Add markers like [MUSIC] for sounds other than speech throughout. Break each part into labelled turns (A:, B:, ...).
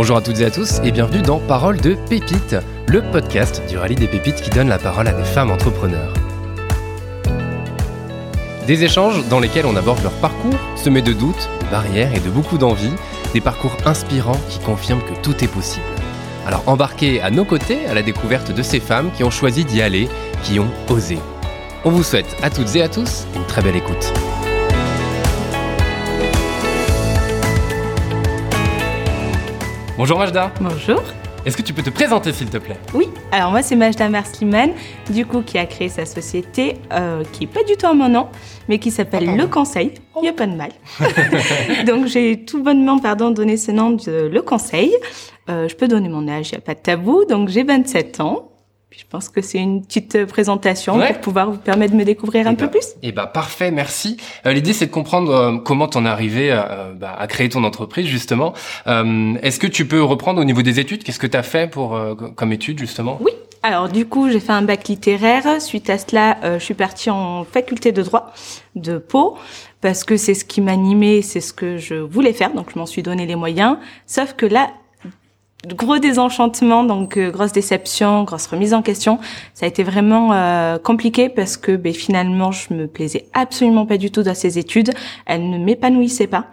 A: Bonjour à toutes et à tous et bienvenue dans Parole de Pépites, le podcast du rallye des pépites qui donne la parole à des femmes entrepreneurs. Des échanges dans lesquels on aborde leur parcours, semés de doutes, de barrières et de beaucoup d'envie, des parcours inspirants qui confirment que tout est possible. Alors embarquez à nos côtés à la découverte de ces femmes qui ont choisi d'y aller, qui ont osé. On vous souhaite à toutes et à tous une très belle écoute. Bonjour Majda.
B: Bonjour.
A: Est-ce que tu peux te présenter s'il te plaît?
B: Oui, alors moi c'est Majda Mersliman, du coup qui a créé sa société, euh, qui est pas du tout à mon nom, mais qui s'appelle
A: Ah,
B: Le Conseil. Il n'y a pas de mal. [LAUGHS] Donc j'ai tout bonnement pardon, donné ce nom de Le Conseil. Euh, je peux donner mon âge, il n'y a pas de tabou. Donc j'ai 27 ans. Je pense que c'est une petite euh, présentation
A: Ouais.
B: pour pouvoir vous permettre de me découvrir un
A: Eh
B: peu
A: ben-
B: plus.
A: Eh ben parfait, merci. Euh, L'idée c'est de comprendre euh, comment t'en es arrivé euh, bah, à créer ton entreprise justement. Est-ce que tu peux reprendre au niveau des études? Qu'est-ce que tu as fait pour comme études justement?
B: Oui. Alors du coup, j'ai fait un bac littéraire. Suite à cela, je suis partie en faculté de droit de Pau parce que c'est ce qui m'animait, c'est ce que je voulais faire. Donc je m'en suis donné les moyens. Sauf que là, gros désenchantement, donc euh, grosse déception, grosse remise en question. Ça a été vraiment euh, compliqué parce que ben, finalement, je me plaisais absolument pas du tout dans ces études. Elles ne m'épanouissaient pas.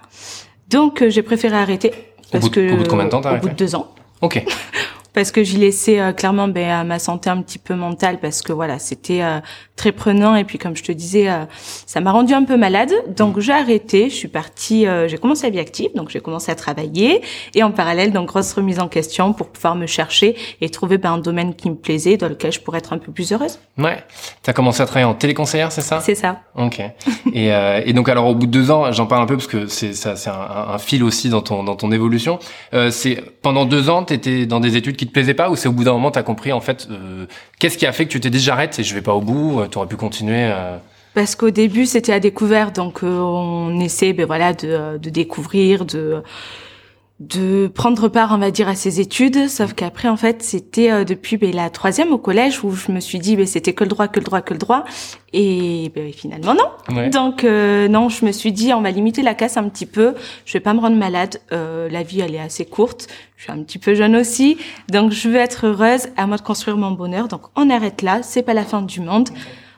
B: Donc euh, j'ai préféré arrêter. Parce
A: bout
B: que
A: au bout de combien de temps t'as
B: Au bout
A: arrêté?
B: de deux ans
A: Ok. [LAUGHS]
B: parce que j'y laissais euh, clairement ben, à ma santé un petit peu mentale parce que voilà c'était euh, très prenant. Et puis comme je te disais euh, ça m'a rendu un peu malade. Donc j'ai arrêté. Je suis partie euh, j'ai commencé la vie active. Donc j'ai commencé à travailler. Et en parallèle donc grosse remise en question pour pouvoir me chercher et trouver ben, un domaine qui me plaisait dans lequel je pourrais être un peu plus heureuse.
A: Ouais. T'as commencé à travailler en téléconseillère, c'est ça?
B: C'est ça.
A: Ok. et, euh, et donc alors au bout de deux ans, j'en parle un peu parce que c'est ça, c'est un, un- un fil aussi dans ton dans ton évolution. Euh, c'est pendant deux ans, t'étais dans des études qui te plaisaient pas ou c'est au bout d'un moment t'as compris en fait euh, qu'est-ce qui a fait que tu t'es dit j'arrête et je vais pas au bout. euh, T'aurais pu continuer. euh,
B: Parce qu'au début, c'était à découvert, donc on essaie, ben voilà, de découvrir, de de prendre part, on va dire, à ses études. Sauf qu'après, en fait, c'était euh, depuis ben, la troisième au collège où je me suis dit, ben, c'était que le droit, que le droit, que le droit. Et ben, finalement, non.
A: Ouais.
B: Donc euh, non, je me suis dit, on va limiter la casse un petit peu. Je vais pas me rendre malade. Euh, la vie, elle est assez courte. Je suis un petit peu jeune aussi, donc je veux être heureuse. À moi de construire mon bonheur. Donc on arrête là. C'est pas la fin du monde.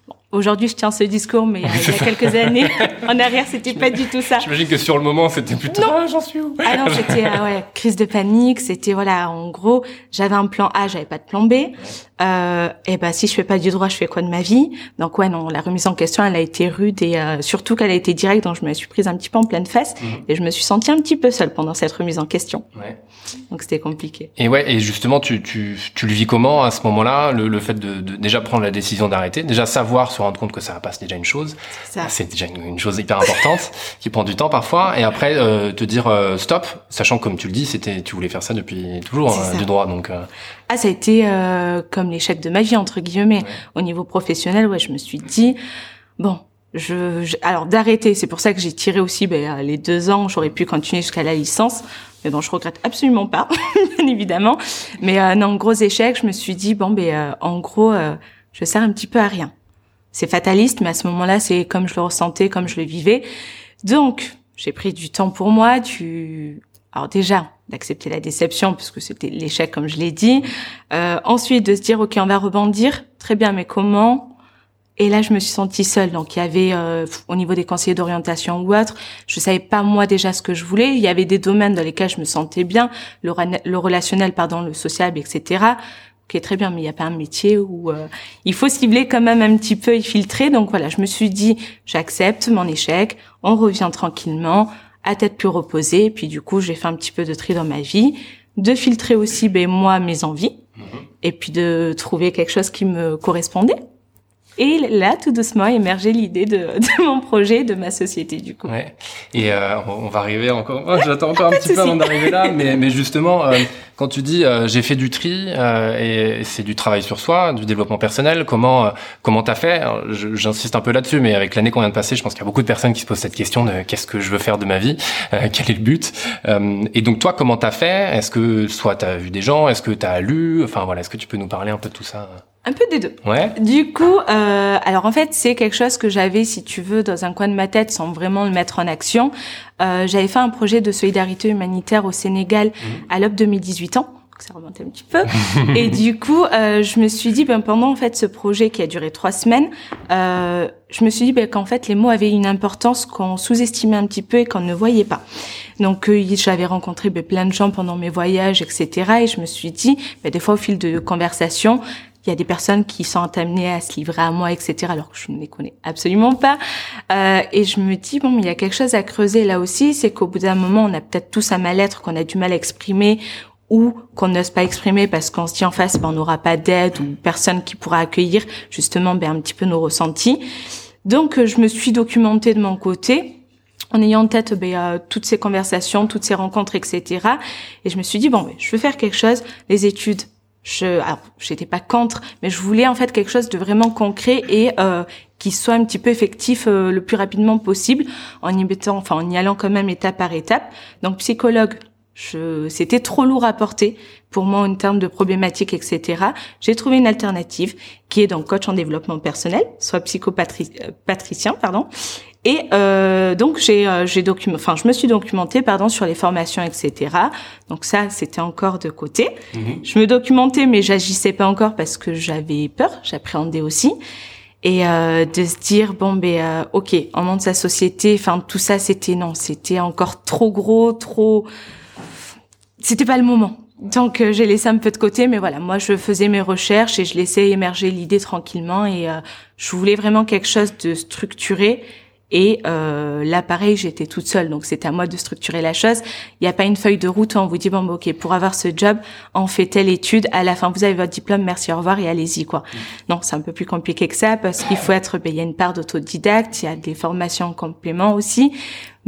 B: Bon, Aujourd'hui, je tiens ce discours, mais euh, il y a quelques [LAUGHS] années en arrière, c'était pas du tout ça.
A: J'imagine que sur le moment c'était plutôt. Ah, j'en suis où?
B: Ah non, c'était euh, ouais, crise de panique. C'était voilà, en gros, j'avais un plan A, j'avais pas de plan B. Euh, et ben si je fais pas du droit, je fais quoi de ma vie? Donc ouais, non, la remise en question, elle a été rude et euh, surtout qu'elle a été directe. Donc je me suis prise un petit peu en pleine face
A: Mhm.
B: et je me suis sentie un petit peu seule pendant cette remise en question.
A: Ouais.
B: Donc c'était compliqué.
A: Et ouais, et justement, tu, tu, tu le vis comment à ce moment-là, le, le fait de, de déjà prendre la décision d'arrêter, déjà savoir, se rendre compte que ça va pas, c'est déjà une chose, c'est déjà une, une chose hyper importante [LAUGHS] qui prend du temps parfois, et après euh, te dire euh, stop, sachant que comme tu le dis, c'était, tu voulais faire ça depuis toujours euh, du droit, donc euh,
B: Ah, ça a été euh, comme l'échec de ma vie entre guillemets. Au niveau professionnel, ouais, je me suis dit bon, je, je- alors d'arrêter. C'est pour ça que j'ai tiré aussi ben, les deux ans. J'aurais pu continuer jusqu'à la licence, mais bon, je regrette absolument pas, [LAUGHS] bien évidemment. Mais euh, non, gros échec. Je me suis dit bon, ben euh, en gros, euh, je sers un petit peu à rien. C'est fataliste, mais à ce moment-là, c'est comme je le ressentais, comme je le vivais. Donc, j'ai pris du temps pour moi, du alors déjà d'accepter la déception puisque c'était l'échec comme je l'ai dit. Euh, ensuite de se dire ok on va rebondir très bien mais comment? Et là je me suis sentie seule donc il y avait euh, au niveau des conseillers d'orientation ou autre je savais pas moi déjà ce que je voulais. Il y avait des domaines dans lesquels je me sentais bien le, le relationnel pardon le sociable etc. Ok très bien mais il n'y a pas un métier où euh, il faut cibler quand même un petit peu et filtrer donc voilà je me suis dit j'accepte mon échec on revient tranquillement à tête plus reposée. Et puis du coup, j'ai fait un petit peu de tri dans ma vie, de filtrer aussi ben, moi mes envies, et puis de trouver quelque chose qui me correspondait. Et là, tout doucement, émergeait l'idée de, [LAUGHS] de mon projet, de ma société du coup.
A: ouais. Et euh, on va arriver encore. Oh, J'attends encore un [LAUGHS] petit peu avant d'arriver là, mais, mais justement, euh, [LAUGHS] quand tu dis euh, j'ai fait du tri euh, et c'est du travail sur soi, du développement personnel, comment euh, comment t'as fait? J'insiste un peu là-dessus, mais avec l'année qu'on vient de passer, je pense qu'il y a beaucoup de personnes qui se posent cette question de qu'est-ce que je veux faire de ma vie, quel est le but? Et donc toi, comment t'as fait? Est-ce que soit t'as vu des gens, est-ce que t'as lu? Enfin voilà, est-ce que tu peux nous parler un peu de tout ça?
B: Un peu des deux.
A: Ouais.
B: Du coup, euh, alors en fait, c'est quelque chose que j'avais, si tu veux, dans un coin de ma tête, sans vraiment le mettre en action. Euh, j'avais fait un projet de solidarité humanitaire au Sénégal
A: Mmh.
B: à l'aube de mes 18 ans. Ça remonte un petit peu. et du coup, euh, je me suis dit, ben, pendant en fait ce projet qui a duré trois semaines, euh, je me suis dit ben, qu'en fait les mots avaient une importance qu'on sous-estimait un petit peu et qu'on ne voyait pas. Donc euh, j'avais rencontré ben, plein de gens pendant mes voyages, etc. Et je me suis dit, ben, des fois au fil de conversation, il y a des personnes qui sont amenées à se livrer à moi, etc. Alors que je ne les connais absolument pas. Euh, et je me dis bon, mais il y a quelque chose à creuser là aussi, c'est qu'au bout d'un moment, on a peut-être tous un mal-être qu'on a du mal à exprimer ou qu'on n'ose pas exprimer parce qu'on se dit en face, ben, on n'aura pas d'aide ou personne qui pourra accueillir justement ben, un petit peu nos ressentis. Donc, euh, je me suis documentée de mon côté en ayant en tête ben, euh, toutes ces conversations, toutes ces rencontres, etc. Et je me suis dit bon, ben, je veux faire quelque chose. Les études, je, j'étais pas contre, mais je voulais en fait quelque chose de vraiment concret et euh, qui soit un petit peu effectif euh, le plus rapidement possible, en y mettant, enfin en y allant quand même étape par étape. Donc psychologue, c'était trop lourd à porter pour moi en termes de problématiques, etc. J'ai trouvé une alternative qui est donc coach en développement personnel, soit psychopatricien, pardon. Et euh, donc j'ai euh, j'ai document, enfin je me suis documentée pardon sur les formations, etc. Donc ça c'était encore de côté. Je me documentais mais j'agissais pas encore parce que j'avais peur, j'appréhendais aussi et euh, de se dire bon ben euh, ok on monte sa société enfin tout ça c'était non c'était encore trop gros trop c'était pas le moment donc euh, j'ai laissé un peu de côté mais voilà moi je faisais mes recherches et je laissais émerger l'idée tranquillement et euh, je voulais vraiment quelque chose de structuré et euh, là, pareil, j'étais toute seule, donc c'était à moi de structurer la chose. Il n'y a pas une feuille de route où on vous dit bon, bah, ok, pour avoir ce job, on fait telle étude. À la fin, vous avez votre diplôme, merci, au revoir et allez-y quoi. Non, c'est un peu plus compliqué que ça parce qu'il faut être. Ben, il y a une part d'autodidacte, il y a des formations en complément aussi,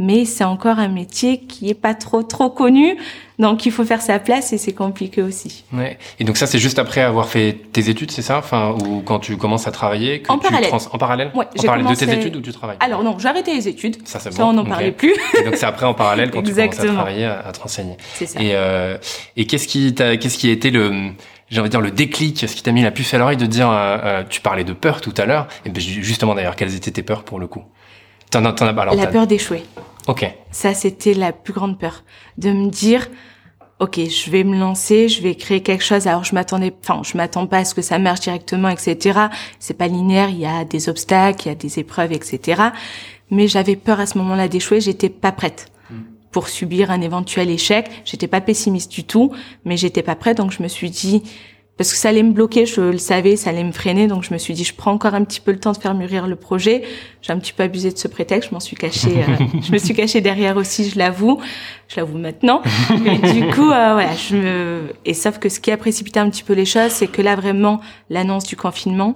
B: mais c'est encore un métier qui est pas trop trop connu, donc il faut faire sa place et c'est compliqué aussi.
A: Ouais. Et donc ça, c'est juste après avoir fait tes études, c'est ça? Enfin, ou quand tu commences à travailler que
B: En
A: tu
B: parallèle.
A: trans- En parallèle?
B: Ouais,
A: En parallèle de tes études ou tu travailles
B: Alors non, j'ai arrêté les études.
A: Ça, c'est
B: Ça,
A: bon.
B: on n'en parlait plus.
A: Et donc c'est après en parallèle quand tu commences à travailler, à, à te renseigner.
B: C'est ça.
A: Et, euh, et qu'est-ce qui t'a, qu'est-ce qui a été le, j'ai envie de dire le déclic, ce qui t'a mis la puce à l'oreille de dire, euh, euh, tu parlais de peur tout à l'heure, et ben ju- justement d'ailleurs, quelles étaient tes peurs pour le coup? T'en t'en as, alors,
B: La peur d'échouer.
A: Ok.
B: Ça, c'était la plus grande peur. De me dire, OK, je vais me lancer, je vais créer quelque chose. Alors, je m'attendais, enfin, je m'attends pas à ce que ça marche directement, etc. C'est pas linéaire. Il y a des obstacles, il y a des épreuves, etc. Mais j'avais peur à ce moment-là d'échouer. J'étais pas prête pour subir un éventuel échec. J'étais pas pessimiste du tout, mais j'étais pas prête. Donc, je me suis dit, parce que ça allait me bloquer, je le savais, ça allait me freiner. Donc, je me suis dit, je prends encore un petit peu le temps de faire mûrir le projet. J'ai un petit peu abusé de ce prétexte. Je m'en suis cachée, euh, [LAUGHS] je me suis cachée derrière aussi, je l'avoue. Je l'avoue maintenant. Mais du coup, euh, voilà, je me, et sauf que ce qui a précipité un petit peu les choses, c'est que là, vraiment, l'annonce du confinement,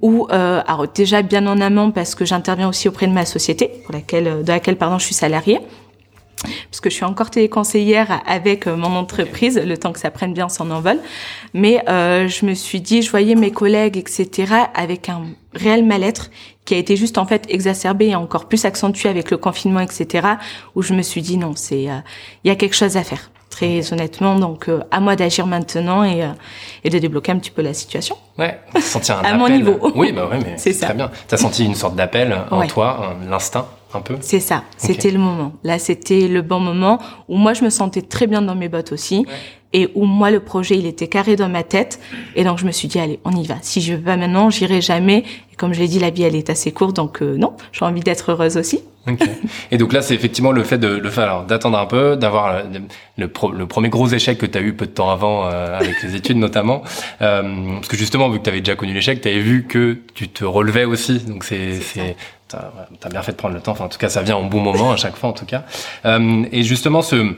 B: où, euh, alors déjà bien en amont, parce que j'interviens aussi auprès de ma société, pour laquelle, euh, dans laquelle, pardon, je suis salariée parce que je suis encore téléconseillère avec euh, mon entreprise, le temps que ça prenne bien son envol. Mais euh, je me suis dit, je voyais mes collègues, etc., avec un réel mal-être qui a été juste en fait exacerbé et encore plus accentué avec le confinement, etc., où je me suis dit, non, c'est, euh, il y a quelque chose à faire, très honnêtement. Donc, euh, à moi d'agir maintenant et, euh, et de débloquer un petit peu la situation.
A: Ouais. Sentir un [LAUGHS]
B: À
A: appel.
B: mon niveau.
A: Oui, bah ouais, mais [LAUGHS]
B: C'est
A: très bien. T'as senti une sorte d'appel en
B: Ouais.
A: toi, l'instinct, un peu.
B: C'est ça, c'était le moment. Là, c'était le bon moment où moi, je me sentais très bien dans mes bottes aussi. Et où moi, le projet, il était carré dans ma tête. Et donc, je me suis dit, allez, on y va. Si je veux pas maintenant, j'irai jamais. Et comme je l'ai dit, la vie, elle est assez courte. Donc, euh, non, j'ai envie d'être heureuse aussi.
A: Et donc là, c'est effectivement le fait de le faire, d'attendre un peu, d'avoir le, le, pro- le premier gros échec que tu as eu peu de temps avant euh, avec les études notamment, euh, parce que justement vu que tu avais déjà connu l'échec, tu avais vu que tu te relevais aussi, donc c'est c'est t'as t'as bien fait de prendre le temps. Enfin, en tout cas, ça vient en bon moment à chaque fois, en tout cas. Euh, et justement, ce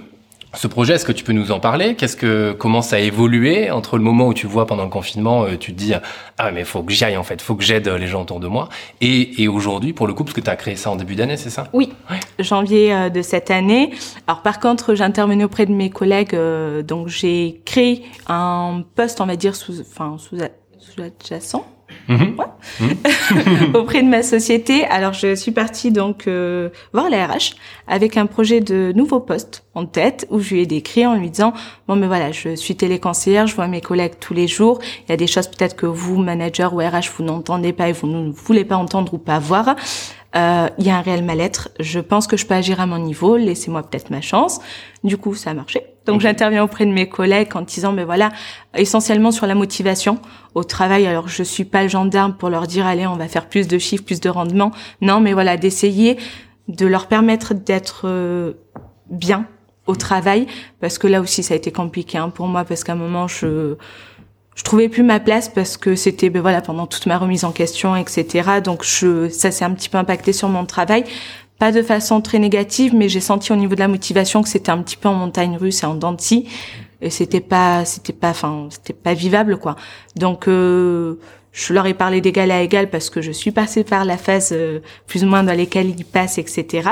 A: ce projet, est-ce que tu peux nous en parler? Qu'est-ce que comment ça a évolué? Entre le moment où tu vois pendant le confinement, euh, tu te dis ah mais faut que j'y aille en fait, faut que j'aide les gens autour de moi, et, et aujourd'hui pour le coup parce que tu as créé ça en début d'année, c'est ça?
B: Oui, janvier euh, de cette année. Alors par contre, j'intervenais auprès de mes collègues, euh, donc j'ai créé un poste, on va dire sous, enfin sous, sous adjacent.
A: Mhm. [LAUGHS] [LAUGHS]
B: auprès de ma société. Alors je suis partie donc euh, voir la RH avec un projet de nouveau poste en tête où je lui ai décrit en lui disant bon mais voilà je suis téléconseillère, je vois mes collègues tous les jours, il y a des choses peut-être que vous manager ou RH vous n'entendez pas et vous ne voulez pas entendre ou pas voir. Euh, il y a un réel mal-être. Je pense que je peux agir à mon niveau. Laissez-moi peut-être ma chance. Du coup, ça a marché. Donc, j'interviens auprès de mes collègues en disant, mais voilà, essentiellement sur la motivation au travail. Alors, je suis pas le gendarme pour leur dire, allez, on va faire plus de chiffres, plus de rendement. Non, mais voilà, d'essayer de leur permettre d'être euh, bien au travail, parce que là aussi, ça a été compliqué hein, pour moi, parce qu'à un moment, je je trouvais plus ma place parce que c'était ben voilà pendant toute ma remise en question etc donc je ça s'est un petit peu impacté sur mon travail pas de façon très négative mais j'ai senti au niveau de la motivation que c'était un petit peu en montagne russe et en dents et c'était pas c'était pas enfin c'était pas vivable quoi. Donc euh, je leur ai parlé d'égal à égal parce que je suis passée par la phase euh, plus ou moins dans lesquelles ils passent etc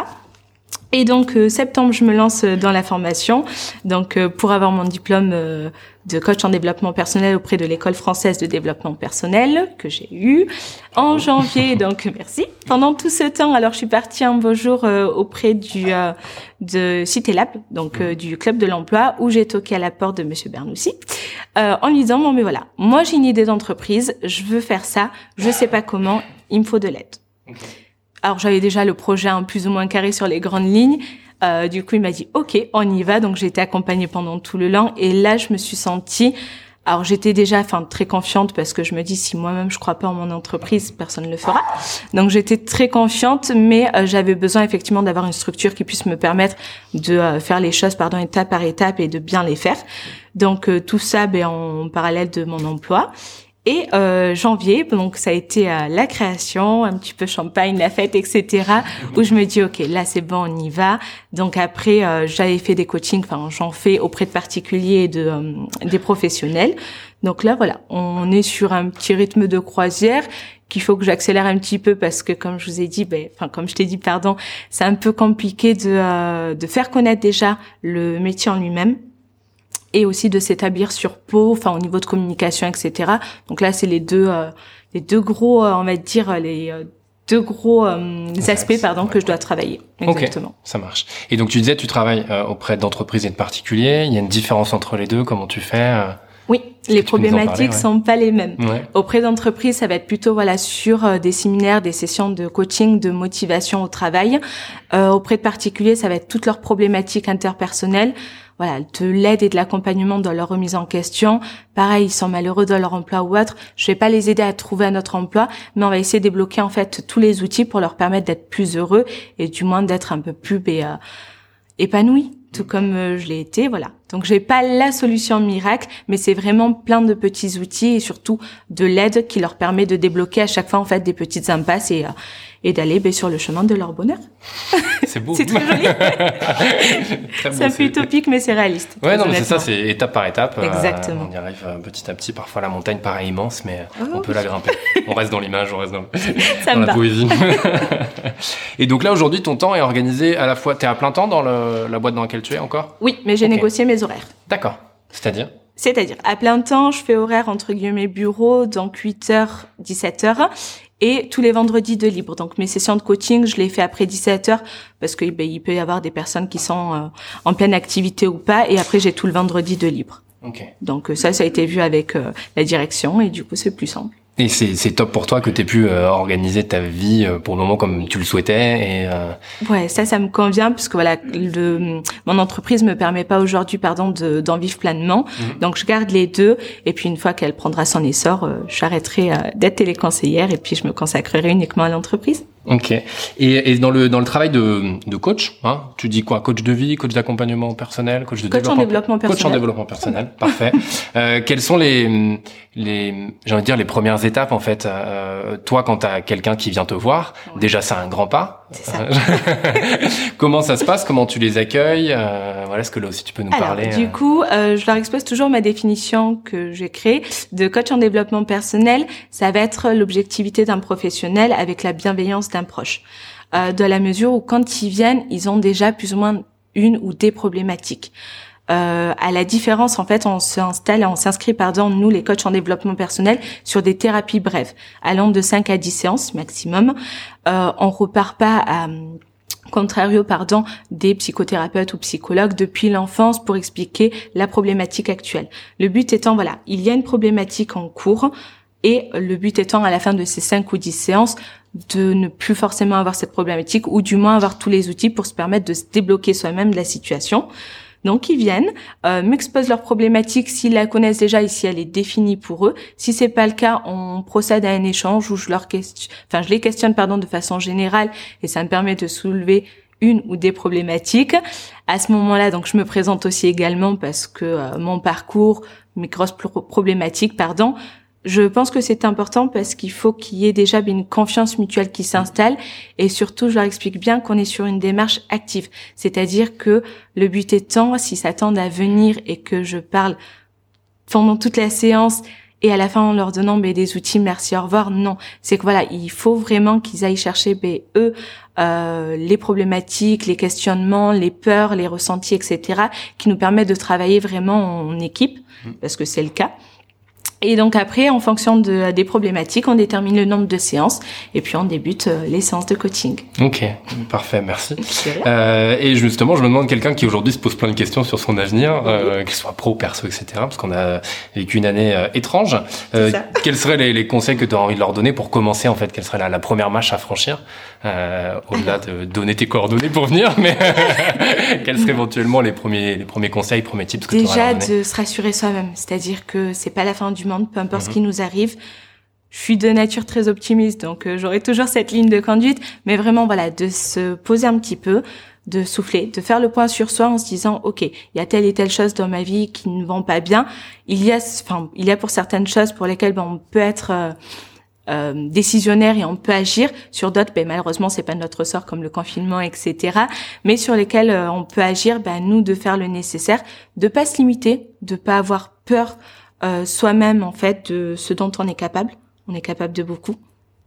B: et donc euh, septembre, je me lance euh, dans la formation. Donc euh, pour avoir mon diplôme de coach en développement personnel auprès de l'école française de développement personnel que j'ai eu en janvier. [LAUGHS] Donc merci. Pendant tout ce temps, alors je suis partie un beau jour auprès du de Cité Lab, donc du club de l'emploi où j'ai toqué à la porte de Monsieur Bernoussi en lui disant bon mais voilà, moi j'ai une idée d'entreprise, je veux faire ça, je sais pas comment, il me faut de l'aide. Alors j'avais déjà le projet un plus ou moins carré sur les grandes lignes. Euh, du coup, il m'a dit OK, on y va. Donc j'ai été accompagnée pendant tout le long et là, je me suis sentie alors j'étais déjà enfin très confiante parce que je me dis si moi-même je crois pas en mon entreprise, personne ne le fera. Donc j'étais très confiante mais euh, j'avais besoin effectivement d'avoir une structure qui puisse me permettre de euh, faire les choses pardon étape par étape et de bien les faire. Donc euh, tout ça ben en parallèle de mon emploi et euh, janvier, donc ça a été euh, la création, un petit peu champagne, la fête, etc. Où je me dis ok, là c'est bon, on y va. Donc après, euh, j'avais fait des coachings, enfin j'en fais auprès de particuliers et de euh, des professionnels. Donc là voilà, on est sur un petit rythme de croisière qu'il faut que j'accélère un petit peu parce que comme je vous ai dit, ben, enfin comme je t'ai dit pardon, c'est un peu compliqué de euh, de faire connaître déjà le métier en lui-même et aussi de s'établir sur Pau, enfin au niveau de communication, etc. Donc là, c'est les deux, euh, les deux gros, euh, on va dire les euh, deux gros aspects, pardon, que je dois travailler. Exactement.
A: ça marche. Et donc tu disais, tu travailles auprès d'entreprises et de particuliers. Il y a une différence entre les deux. Comment tu fais
B: oui, les problématiques sont pas les mêmes. Auprès d'entreprises, ça va être plutôt voilà sur des séminaires, des sessions de coaching, de motivation au travail. Euh, auprès de particuliers, ça va être toutes leurs problématiques interpersonnelles voilà, de l'aide et de l'accompagnement dans leur remise en question. Pareil, ils sont malheureux dans leur emploi ou autre. Je vais pas les aider à trouver un autre emploi, mais on va essayer de débloquer en fait tous les outils pour leur permettre d'être plus heureux et du moins d'être un peu plus euh, épanouis, tout comme euh, je l'ai été, voilà. Donc j'ai pas la solution miracle, mais c'est vraiment plein de petits outils et surtout de l'aide qui leur permet de débloquer à chaque fois en fait des petites impasses et euh, et d'aller ben, sur le chemin de leur bonheur. [LAUGHS]
A: C'est beau.
B: c'est très joli. [LAUGHS] très ça fait utopique, mais c'est réaliste.
A: Ouais, non, mais c'est ça, c'est étape par étape.
B: Euh, Exactement.
A: on y arrive euh, petit à petit. Parfois, la montagne paraît immense, mais oh. on peut la grimper. on reste dans l'image, on reste dans, [LAUGHS]
B: ça
A: dans
B: la
A: poésie. et donc là, aujourd'hui, ton temps est organisé à la fois. T'es à plein temps dans le, la boîte dans laquelle tu es encore?
B: Oui, mais j'ai négocié mes horaires.
A: D'accord. C'est-à-dire?
B: C'est-à-dire, à plein temps, je fais horaire entre guillemets bureau, donc 8h, 17h, et tous les vendredis de libre. Donc mes sessions de coaching, je les fais après 17 heures parce que ben, il peut y avoir des personnes qui sont euh, en pleine activité ou pas. Et après j'ai tout le vendredi de libre. Donc euh, ça, ça a été vu avec euh, la direction et du coup c'est plus simple.
A: Et c'est top pour toi que tu aies pu euh, organiser ta vie euh, pour le moment comme tu le souhaitais. Et, euh...
B: Ouais, ça, ça me convient parce que voilà, le, mon entreprise me permet pas aujourd'hui, pardon, d'en vivre pleinement. Mhm. Donc je garde les deux. Et puis une fois qu'elle prendra son essor, euh, j'arrêterai d'être téléconseillère et puis je me consacrerai uniquement à l'entreprise.
A: Ok. Et, et, dans le dans le travail de, de coach, hein, tu dis quoi? Coach de vie, coach d'accompagnement personnel, coach de
B: coach
A: développement,
B: en développement personnel.
A: Coach en développement personnel, [LAUGHS] parfait. Euh, quelles sont les les j'ai envie de dire les premières étapes en fait? Euh, Toi, quand tu as quelqu'un qui vient te voir, déjà c'est un grand pas.
B: C'est ça. [LAUGHS]
A: Comment ça se passe? Comment tu les accueilles? Euh, Voilà, est-ce que là aussi tu peux nous
B: Alors,
A: parler
B: Du
A: euh
B: coup, euh, je leur expose toujours ma définition que j'ai créée de coach en développement personnel. Ça va être l'objectivité d'un professionnel avec la bienveillance d'un proche. Euh, de la mesure où quand ils viennent, ils ont déjà plus ou moins une ou des problématiques. Euh, à la différence, en fait, on s'installe, on s'inscrit, pardon, nous, les coachs en développement personnel, sur des thérapies brèves, allant de 5 à 10 séances maximum. Euh, on repart pas à contrario pardon des psychothérapeutes ou psychologues depuis l'enfance pour expliquer la problématique actuelle. Le but étant voilà, il y a une problématique en cours et le but étant à la fin de ces 5 ou 10 séances de ne plus forcément avoir cette problématique ou du moins avoir tous les outils pour se permettre de se débloquer soi-même de la situation. Donc ils viennent, euh, m'exposent leur problématique s'ils la connaissent déjà et si elle est définie pour eux. Si c'est pas le cas, on procède à un échange où je leur enfin je les questionne pardon de façon générale et ça me permet de soulever une ou des problématiques. À ce moment-là, donc je me présente aussi également parce que euh, mon parcours, mes grosses problématiques, pardon, je pense que c'est important parce qu'il faut qu'il y ait déjà une confiance mutuelle qui s'installe et surtout je leur explique bien qu'on est sur une démarche active. C'est-à-dire que le but étant, s'ils s'attendent à venir et que je parle pendant toute la séance et à la fin en leur donnant ben, des outils merci au revoir, non. C'est que voilà, il faut vraiment qu'ils aillent chercher ben, eux euh, les problématiques, les questionnements, les peurs, les ressentis, etc. qui nous permettent de travailler vraiment en équipe mmh. parce que c'est le cas. Et donc après, en fonction de, des problématiques, on détermine le nombre de séances et puis on débute euh, les séances de coaching.
A: Ok, parfait, merci. Euh, et justement, je me demande quelqu'un qui aujourd'hui se pose plein de questions sur son avenir, euh, qu'il soit pro, perso, etc. Parce qu'on a vécu une année euh, étrange. [LAUGHS] Quels seraient les, les, conseils que tu as envie de leur donner pour commencer en fait? Quelle serait la, la première marche à franchir Au-delà de [LAUGHS] donner tes coordonnées pour venir, mais [LAUGHS] quels seraient éventuellement les premiers, les premiers conseils, premiers tips que
B: Déjà de se rassurer soi-même, c'est-à-dire que c'est pas la fin du monde peu importe ce qui mhm. nous arrive. Je suis de nature très optimiste, donc euh, j'aurai toujours cette ligne de conduite, mais vraiment voilà, de se poser un petit peu, de souffler, de faire le point sur soi en se disant ok, il y a telle et telle chose dans ma vie qui ne vont pas bien. Il y a, enfin, il y a pour certaines choses pour lesquelles ben, on peut être euh, euh, décisionnaire et on peut agir sur d'autres ben malheureusement c'est pas notre sort comme le confinement etc mais sur lesquels on peut agir ben nous de faire le nécessaire de pas se limiter de pas avoir peur euh, soi-même en fait de ce dont on est capable. On est capable de beaucoup,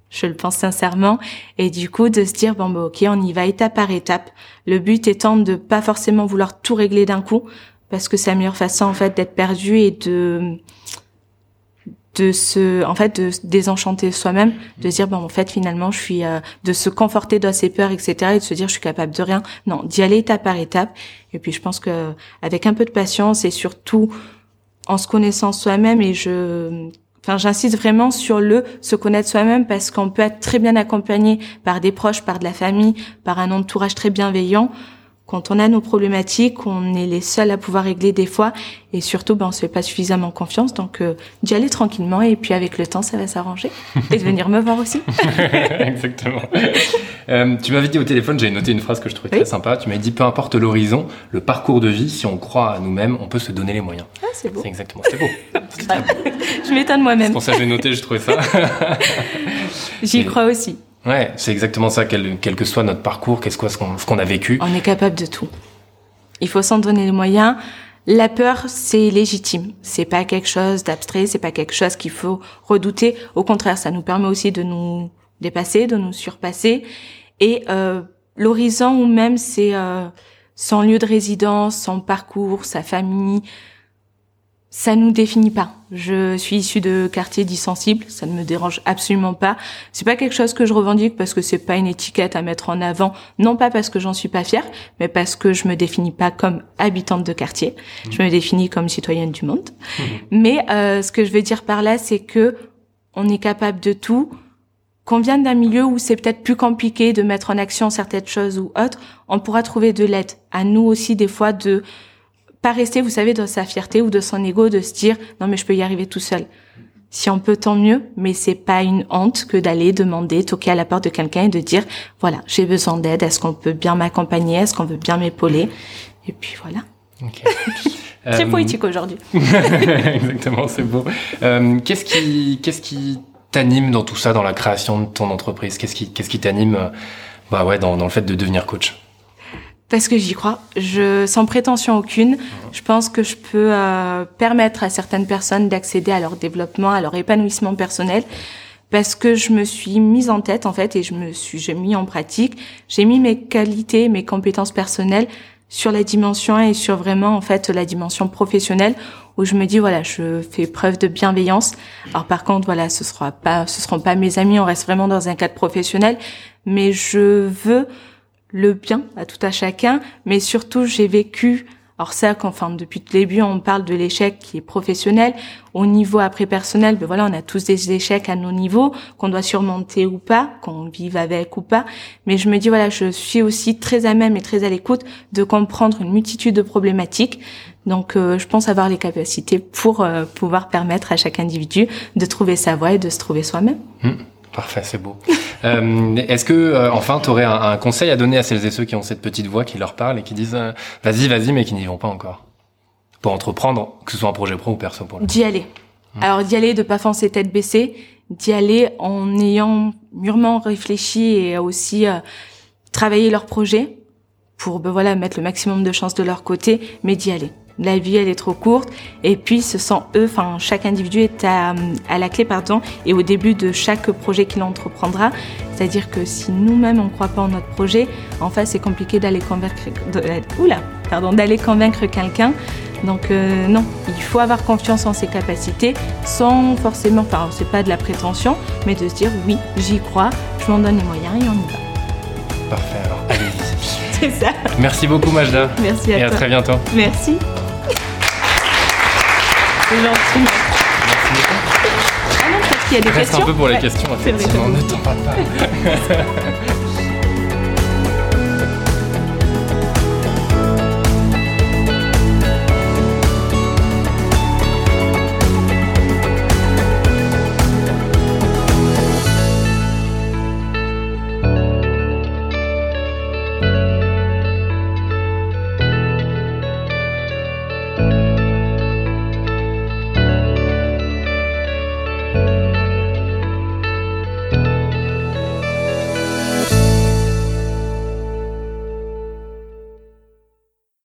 B: je le pense sincèrement, et du coup de se dire bon bah ok on y va étape par étape. Le but étant de pas forcément vouloir tout régler d'un coup, parce que c'est la meilleure façon en fait d'être perdu et de de se en fait de désenchanter soi-même de dire bon en fait finalement je suis euh, de se conforter dans ses peurs etc et de se dire je suis capable de rien non d'y aller étape par étape et puis je pense que avec un peu de patience et surtout en se connaissant soi-même et je Enfin, j'insiste vraiment sur le se connaître soi-même parce qu'on peut être très bien accompagné par des proches, par de la famille, par un entourage très bienveillant quand on a nos problématiques, on est les seuls à pouvoir régler des fois, et surtout, ben, on se fait pas suffisamment confiance, donc euh, d'y aller tranquillement, et puis avec le temps, ça va s'arranger, [LAUGHS] et de venir me voir aussi. [LAUGHS]
A: Exactement. Euh, tu m'avais dit au téléphone, j'ai noté une phrase que je trouvais très sympa. Tu m'avais dit, peu importe l'horizon, le parcours de vie, si on croit à nous-mêmes, on peut se donner les moyens.
B: Ah, c'est beau.
A: C'est exactement, c'est beau. [LAUGHS]
B: je m'étonne moi-même. C'est
A: pour ça que j'ai noté, je trouvais ça.
B: J'y crois aussi.
A: Ouais, c'est exactement ça, quel, quel, que soit notre parcours, qu'est-ce qu'on a vécu.
B: On est capable de tout. Il faut s'en donner les moyens. La peur, c'est légitime. C'est pas quelque chose d'abstrait, c'est pas quelque chose qu'il faut redouter. Au contraire, ça nous permet aussi de nous dépasser, de nous surpasser. Et euh, l'horizon, ou même c'est euh, son lieu de résidence, son parcours, sa famille, ça nous définit pas. Je suis issue de quartiers dits sensibles, ça ne me dérange absolument pas. C'est pas quelque chose que je revendique parce que c'est pas une étiquette à mettre en avant, non pas parce que j'en suis pas fière, mais parce que je me définis pas comme habitante de quartier. Mmh. Je me définis comme citoyenne du monde. Mmh. Mais euh, ce que je veux dire par là, c'est que on est capable de tout. Qu'on vienne d'un milieu où c'est peut-être plus compliqué de mettre en action certaines choses ou autres, on pourra trouver de l'aide. À nous aussi des fois de pas rester, vous savez, dans sa fierté ou de son ego, de se dire non mais je peux y arriver tout seul. Si on peut, tant mieux, mais c'est pas une honte que d'aller demander, toquer à la porte de quelqu'un et de dire voilà, j'ai besoin d'aide, est-ce qu'on peut bien m'accompagner, est-ce qu'on veut bien m'épauler, et puis voilà. C'est [LAUGHS] euh, poétique aujourd'hui. [LAUGHS]
A: Exactement, c'est beau. Euh, qu'est-ce qui, qu'est-ce qui t'anime dans tout ça, dans la création de ton entreprise? Qu'est-ce qui, qu'est-ce qui t'anime, euh, bah ouais, dans, dans le fait de devenir coach?
B: Parce que j'y crois. Je, sans prétention aucune, je pense que je peux euh, permettre à certaines personnes d'accéder à leur développement, à leur épanouissement personnel, parce que je me suis mise en tête en fait et je me suis, j'ai mis en pratique, j'ai mis mes qualités, mes compétences personnelles sur la dimension 1 et sur vraiment en fait la dimension professionnelle où je me dis voilà je fais preuve de bienveillance. Alors par contre voilà ce sera pas ce seront pas mes amis. On reste vraiment dans un cadre professionnel. Mais je veux le bien à tout à chacun mais surtout j'ai vécu alors ça, enfin, depuis le début, on parle de l'échec qui est professionnel. Au niveau après personnel, ben voilà, on a tous des échecs à nos niveaux qu'on doit surmonter ou pas, qu'on vive avec ou pas. Mais je me dis voilà, je suis aussi très à même et très à l'écoute de comprendre une multitude de problématiques. Donc, euh, je pense avoir les capacités pour euh, pouvoir permettre à chaque individu de trouver sa voie et de se trouver soi-même.
A: Mmh. Parfait, c'est beau. euh, Est-ce que, euh, enfin, tu aurais un, un, conseil à donner à celles et ceux qui ont cette petite voix qui leur parle et qui disent euh, vas-y, vas-y, mais qui n'y vont pas encore? Pour entreprendre, que ce soit un projet pro ou perso pour
B: D'y aller. Mmh. Alors, d'y aller, de pas foncer tête baissée, d'y aller en ayant mûrement réfléchi et aussi euh, travaillé leur projet pour ben, voilà mettre le maximum de chances de leur côté, mais d'y aller la vie elle est trop courte. Et puis ce sont eux enfin chaque individu est à, à la clé pardon et au début de chaque projet qu'il entreprendra. C'est-à-dire que si nous-mêmes on croit pas en notre projet en fait c'est compliqué d'aller convaincre de, oula pardon d'aller convaincre quelqu'un. Donc euh, non il faut avoir confiance en ses capacités sans forcément enfin c'est pas de la prétention mais de se dire oui j'y crois je m'en donne les moyens et on y va.
A: Parfait alors allez-y. [LAUGHS]
B: C'est ça.
A: Merci beaucoup Majda.
B: Merci à
A: et
B: toi.
A: à très bientôt.
B: Merci c'est gentil.
A: Merci beaucoup.
B: Ah non, parce qu'il y a des
A: Reste
B: questions.
A: un peu pour les
B: ouais.
A: questions, effectivement. Ne t'en parle pas. [LAUGHS]